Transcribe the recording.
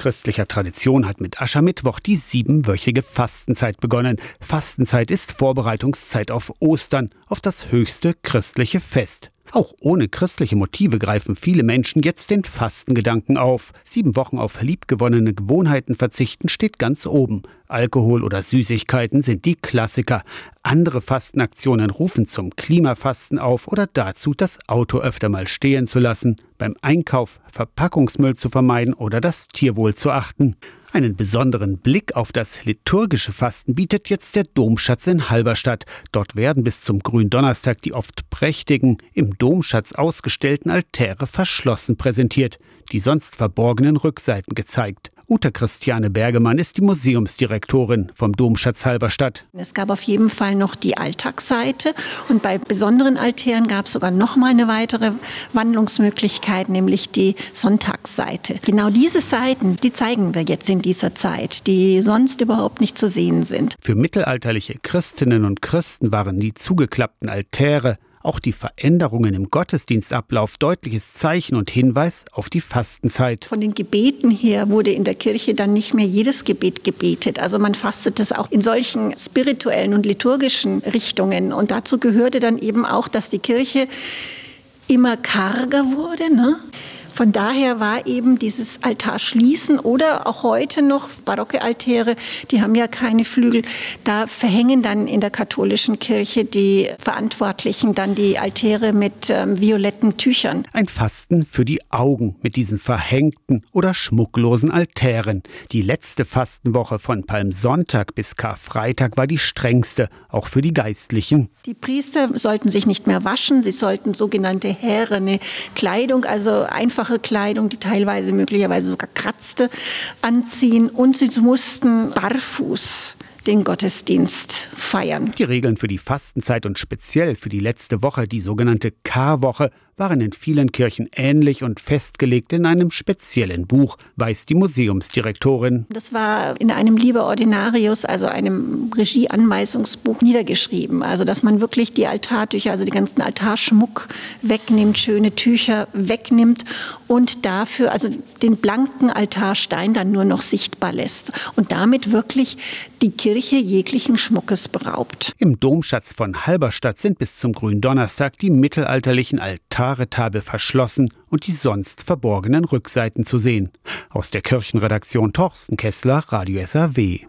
christlicher Tradition hat mit Aschermittwoch die siebenwöchige Fastenzeit begonnen. Fastenzeit ist Vorbereitungszeit auf Ostern, auf das höchste christliche Fest. Auch ohne christliche Motive greifen viele Menschen jetzt den Fastengedanken auf. Sieben Wochen auf liebgewonnene Gewohnheiten verzichten steht ganz oben. Alkohol oder Süßigkeiten sind die Klassiker. Andere Fastenaktionen rufen zum Klimafasten auf oder dazu, das Auto öfter mal stehen zu lassen, beim Einkauf Verpackungsmüll zu vermeiden oder das Tierwohl zu achten. Einen besonderen Blick auf das liturgische Fasten bietet jetzt der Domschatz in Halberstadt. Dort werden bis zum Gründonnerstag die oft prächtigen, im Domschatz ausgestellten Altäre verschlossen präsentiert, die sonst verborgenen Rückseiten gezeigt. Uta Christiane Bergemann ist die Museumsdirektorin vom Domschatz Halberstadt. Es gab auf jeden Fall noch die Alltagsseite und bei besonderen Altären gab es sogar noch mal eine weitere Wandlungsmöglichkeit, nämlich die Sonntagsseite. Genau diese Seiten, die zeigen wir jetzt in dieser Zeit, die sonst überhaupt nicht zu sehen sind. Für mittelalterliche Christinnen und Christen waren die zugeklappten Altäre auch die Veränderungen im Gottesdienstablauf deutliches Zeichen und Hinweis auf die Fastenzeit. Von den Gebeten her wurde in der Kirche dann nicht mehr jedes Gebet gebetet. Also man fastet es auch in solchen spirituellen und liturgischen Richtungen. Und dazu gehörte dann eben auch, dass die Kirche immer karger wurde. Ne? Von daher war eben dieses Altarschließen oder auch heute noch barocke Altäre, die haben ja keine Flügel, da verhängen dann in der katholischen Kirche die Verantwortlichen dann die Altäre mit ähm, violetten Tüchern. Ein Fasten für die Augen mit diesen verhängten oder schmucklosen Altären. Die letzte Fastenwoche von Palmsonntag bis Karfreitag war die strengste, auch für die Geistlichen. Die Priester sollten sich nicht mehr waschen, sie sollten sogenannte härene Kleidung, also einfach einfache Kleidung, die teilweise möglicherweise sogar kratzte, anziehen. Und sie mussten barfuß den Gottesdienst feiern. Die Regeln für die Fastenzeit und speziell für die letzte Woche, die sogenannte Karwoche, waren in vielen Kirchen ähnlich und festgelegt in einem speziellen Buch, weiß die Museumsdirektorin. Das war in einem Liber Ordinarius, also einem Regieanweisungsbuch, niedergeschrieben. Also, dass man wirklich die Altartücher, also den ganzen Altarschmuck wegnimmt, schöne Tücher wegnimmt und dafür, also den blanken Altarstein dann nur noch sichtbar lässt und damit wirklich die Kirche jeglichen Schmuckes beraubt. Im Domschatz von Halberstadt sind bis zum Gründonnerstag die mittelalterlichen Altar Altaretafel verschlossen und die sonst verborgenen Rückseiten zu sehen. Aus der Kirchenredaktion Torsten Kessler, Radio SAW.